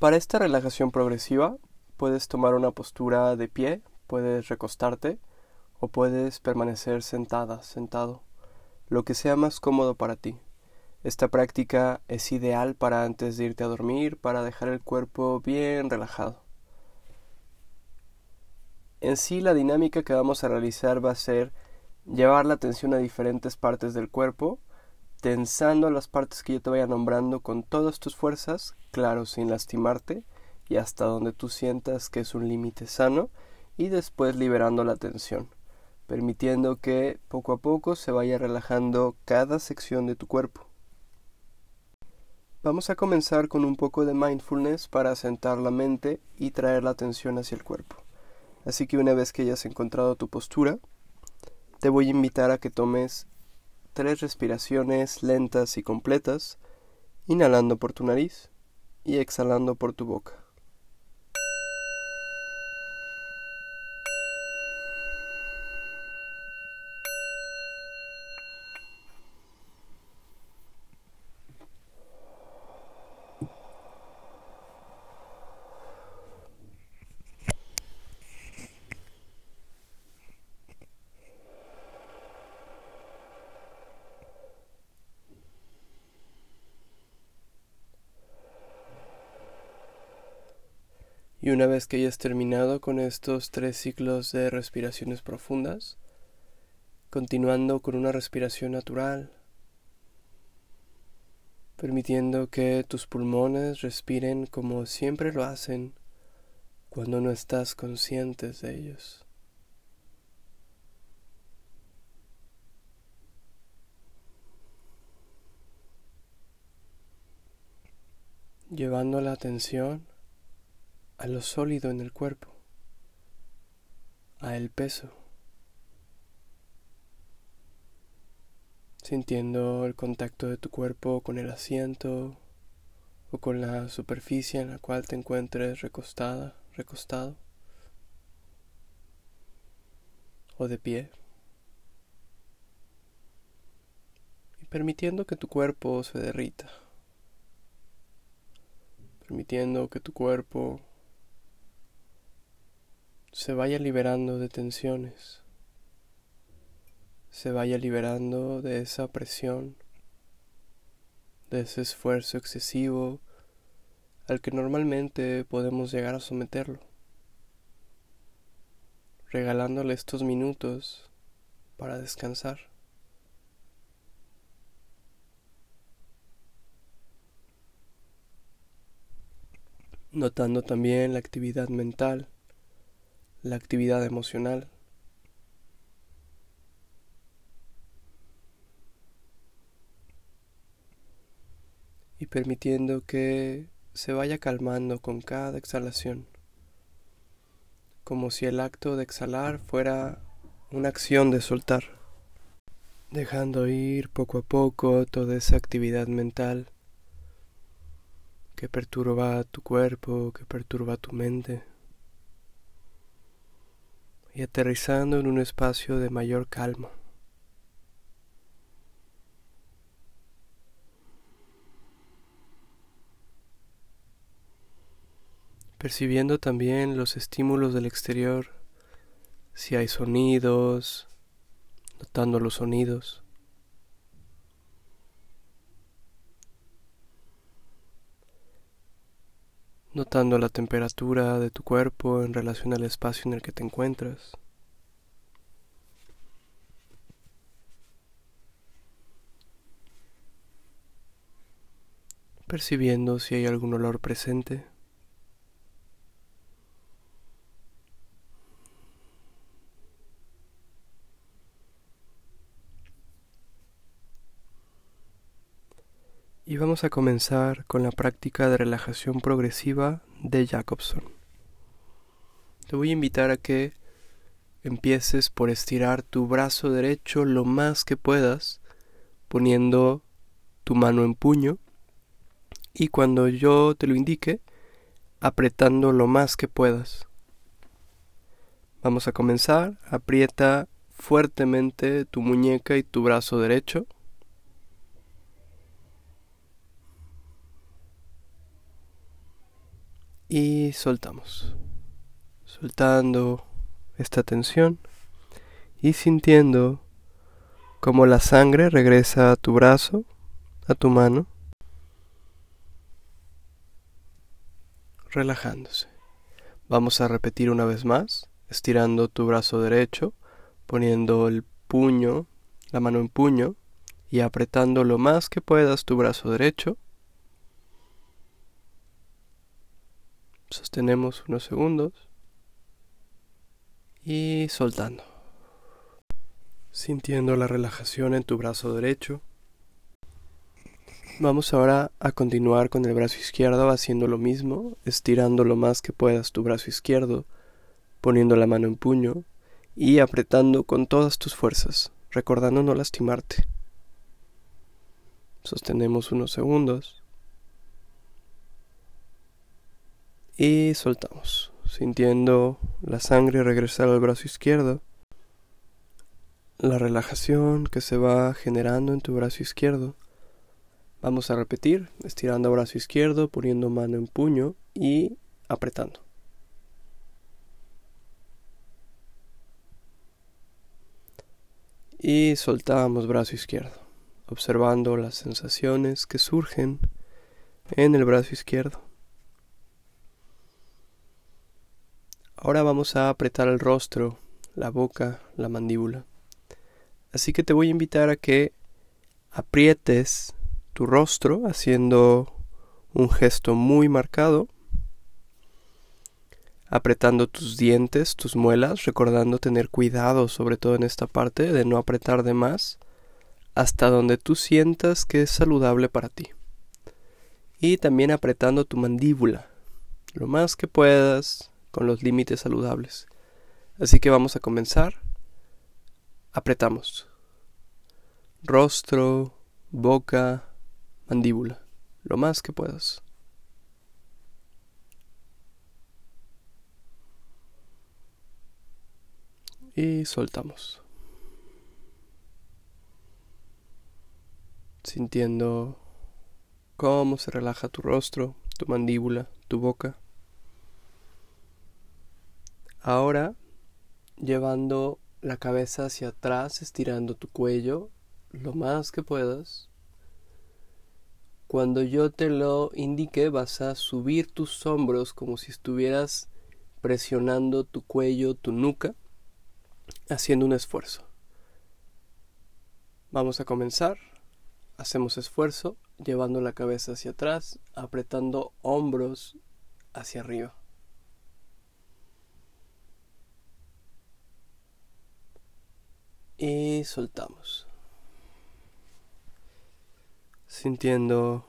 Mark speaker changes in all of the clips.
Speaker 1: Para esta relajación progresiva puedes tomar una postura de pie, puedes recostarte o puedes permanecer sentada, sentado, lo que sea más cómodo para ti. Esta práctica es ideal para antes de irte a dormir, para dejar el cuerpo bien relajado. En sí la dinámica que vamos a realizar va a ser llevar la atención a diferentes partes del cuerpo, tensando las partes que yo te vaya nombrando con todas tus fuerzas, claro, sin lastimarte, y hasta donde tú sientas que es un límite sano, y después liberando la tensión, permitiendo que poco a poco se vaya relajando cada sección de tu cuerpo. Vamos a comenzar con un poco de mindfulness para asentar la mente y traer la atención hacia el cuerpo. Así que una vez que hayas encontrado tu postura, te voy a invitar a que tomes tres respiraciones lentas y completas, inhalando por tu nariz y exhalando por tu boca. Y una vez que hayas terminado con estos tres ciclos de respiraciones profundas, continuando con una respiración natural, permitiendo que tus pulmones respiren como siempre lo hacen cuando no estás conscientes de ellos. Llevando la atención a lo sólido en el cuerpo, a el peso, sintiendo el contacto de tu cuerpo con el asiento o con la superficie en la cual te encuentres recostada, recostado o de pie. Y permitiendo que tu cuerpo se derrita, permitiendo que tu cuerpo se vaya liberando de tensiones, se vaya liberando de esa presión, de ese esfuerzo excesivo al que normalmente podemos llegar a someterlo, regalándole estos minutos para descansar. Notando también la actividad mental la actividad emocional. Y permitiendo que se vaya calmando con cada exhalación, como si el acto de exhalar fuera una acción de soltar, dejando ir poco a poco toda esa actividad mental que perturba tu cuerpo, que perturba tu mente y aterrizando en un espacio de mayor calma. Percibiendo también los estímulos del exterior, si hay sonidos, notando los sonidos. Notando la temperatura de tu cuerpo en relación al espacio en el que te encuentras. Percibiendo si hay algún olor presente. Y vamos a comenzar con la práctica de relajación progresiva de Jacobson. Te voy a invitar a que empieces por estirar tu brazo derecho lo más que puedas, poniendo tu mano en puño y cuando yo te lo indique, apretando lo más que puedas. Vamos a comenzar, aprieta fuertemente tu muñeca y tu brazo derecho. Y soltamos. Soltando esta tensión y sintiendo como la sangre regresa a tu brazo, a tu mano, relajándose. Vamos a repetir una vez más, estirando tu brazo derecho, poniendo el puño, la mano en puño y apretando lo más que puedas tu brazo derecho Sostenemos unos segundos y soltando. Sintiendo la relajación en tu brazo derecho. Vamos ahora a continuar con el brazo izquierdo haciendo lo mismo, estirando lo más que puedas tu brazo izquierdo, poniendo la mano en puño y apretando con todas tus fuerzas, recordando no lastimarte. Sostenemos unos segundos. Y soltamos, sintiendo la sangre regresar al brazo izquierdo, la relajación que se va generando en tu brazo izquierdo. Vamos a repetir, estirando brazo izquierdo, poniendo mano en puño y apretando. Y soltamos brazo izquierdo, observando las sensaciones que surgen en el brazo izquierdo. Ahora vamos a apretar el rostro, la boca, la mandíbula. Así que te voy a invitar a que aprietes tu rostro haciendo un gesto muy marcado, apretando tus dientes, tus muelas, recordando tener cuidado sobre todo en esta parte de no apretar de más hasta donde tú sientas que es saludable para ti. Y también apretando tu mandíbula, lo más que puedas, con los límites saludables. Así que vamos a comenzar. Apretamos. Rostro, boca, mandíbula. Lo más que puedas. Y soltamos. Sintiendo cómo se relaja tu rostro, tu mandíbula, tu boca. Ahora, llevando la cabeza hacia atrás, estirando tu cuello lo más que puedas. Cuando yo te lo indique, vas a subir tus hombros como si estuvieras presionando tu cuello, tu nuca, haciendo un esfuerzo. Vamos a comenzar. Hacemos esfuerzo, llevando la cabeza hacia atrás, apretando hombros hacia arriba. Y soltamos. Sintiendo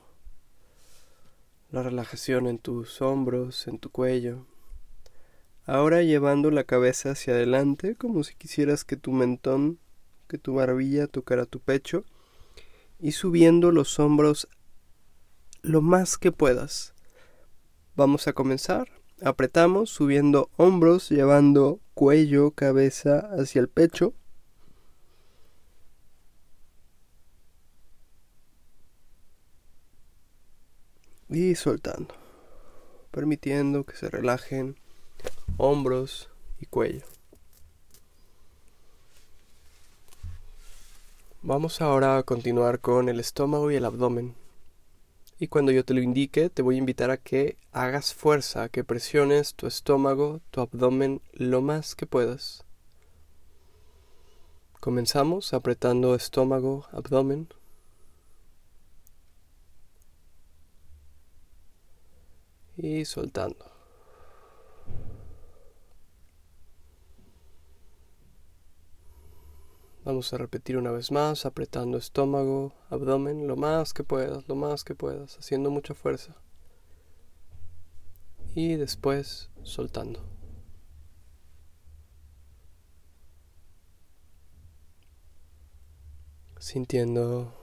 Speaker 1: la relajación en tus hombros, en tu cuello. Ahora llevando la cabeza hacia adelante como si quisieras que tu mentón, que tu barbilla tocara tu pecho y subiendo los hombros lo más que puedas. Vamos a comenzar. Apretamos subiendo hombros, llevando cuello, cabeza hacia el pecho y soltando, permitiendo que se relajen hombros y cuello. Vamos ahora a continuar con el estómago y el abdomen. Y cuando yo te lo indique, te voy a invitar a que hagas fuerza, a que presiones tu estómago, tu abdomen lo más que puedas. Comenzamos apretando estómago, abdomen. Y soltando. Vamos a repetir una vez más, apretando estómago, abdomen, lo más que puedas, lo más que puedas, haciendo mucha fuerza. Y después soltando. Sintiendo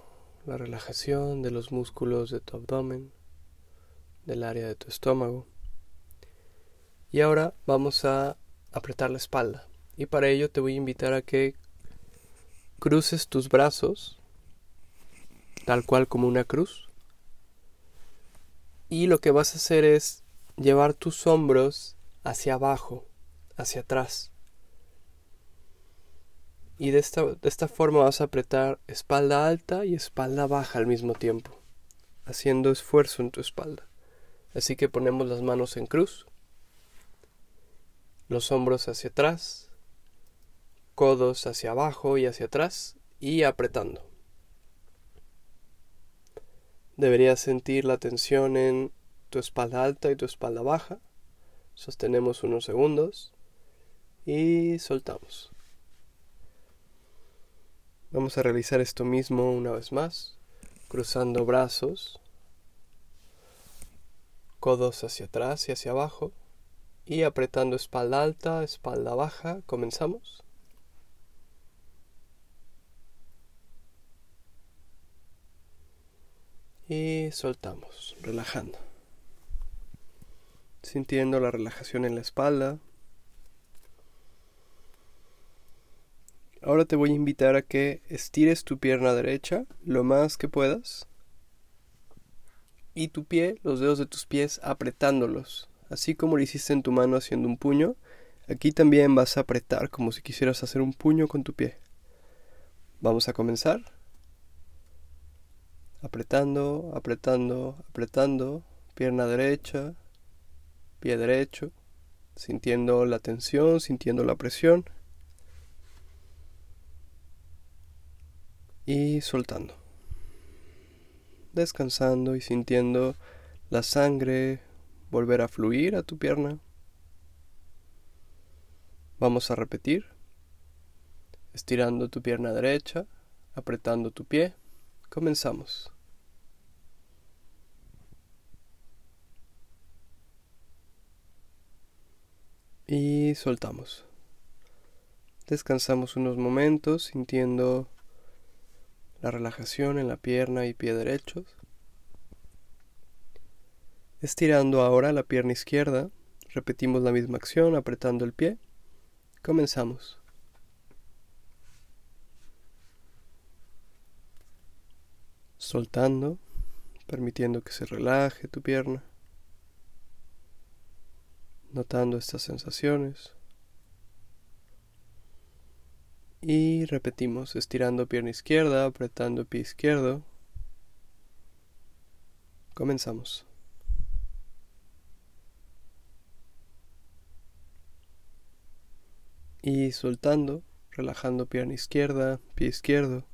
Speaker 1: la relajación de los músculos de tu abdomen del área de tu estómago. Y ahora vamos a apretar la espalda. Y para ello te voy a invitar a que cruces tus brazos, tal cual como una cruz. Y lo que vas a hacer es llevar tus hombros hacia abajo, hacia atrás. Y de esta, de esta forma vas a apretar espalda alta y espalda baja al mismo tiempo, haciendo esfuerzo en tu espalda. Así que ponemos las manos en cruz, los hombros hacia atrás, codos hacia abajo y hacia atrás y apretando. Deberías sentir la tensión en tu espalda alta y tu espalda baja. Sostenemos unos segundos y soltamos. Vamos a realizar esto mismo una vez más, cruzando brazos, codos hacia atrás y hacia abajo y apretando espalda alta, espalda baja. Comenzamos. Y soltamos, relajando. Sintiendo la relajación en la espalda. Ahora te voy a invitar a que estires tu pierna derecha lo más que puedas. Y tu pie, los dedos de tus pies apretándolos. Así como lo hiciste en tu mano haciendo un puño, aquí también vas a apretar como si quisieras hacer un puño con tu pie. Vamos a comenzar. Apretando, apretando, apretando, pierna derecha, pie derecho, sintiendo la tensión, sintiendo la presión. Y soltando, descansando y sintiendo la sangre volver a fluir a tu pierna. Vamos a repetir, estirando tu pierna derecha, apretando tu pie. Comenzamos. Y soltamos. Descansamos unos momentos sintiendo la relajación en la pierna y pie derechos. Estirando ahora la pierna izquierda, repetimos la misma acción apretando el pie. Comenzamos. soltando, permitiendo que se relaje tu pierna, notando estas sensaciones. Y repetimos, estirando pierna izquierda, apretando pie izquierdo. Comenzamos. Y soltando, relajando pierna izquierda, pie izquierdo.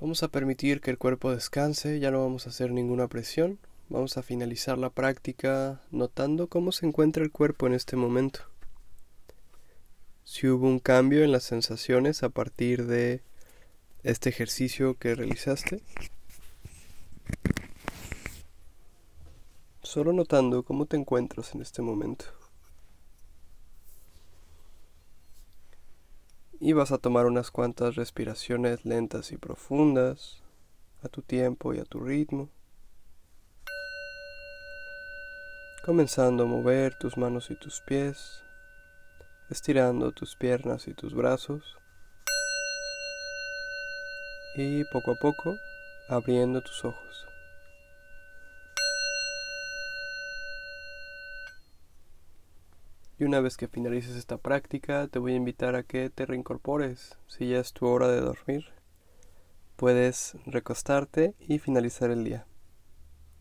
Speaker 1: Vamos a permitir que el cuerpo descanse, ya no vamos a hacer ninguna presión. Vamos a finalizar la práctica notando cómo se encuentra el cuerpo en este momento. Si hubo un cambio en las sensaciones a partir de este ejercicio que realizaste. Solo notando cómo te encuentras en este momento. y vas a tomar unas cuantas respiraciones lentas y profundas a tu tiempo y a tu ritmo. Comenzando a mover tus manos y tus pies, estirando tus piernas y tus brazos y poco a poco abriendo tus ojos. Y una vez que finalices esta práctica, te voy a invitar a que te reincorpores. Si ya es tu hora de dormir, puedes recostarte y finalizar el día.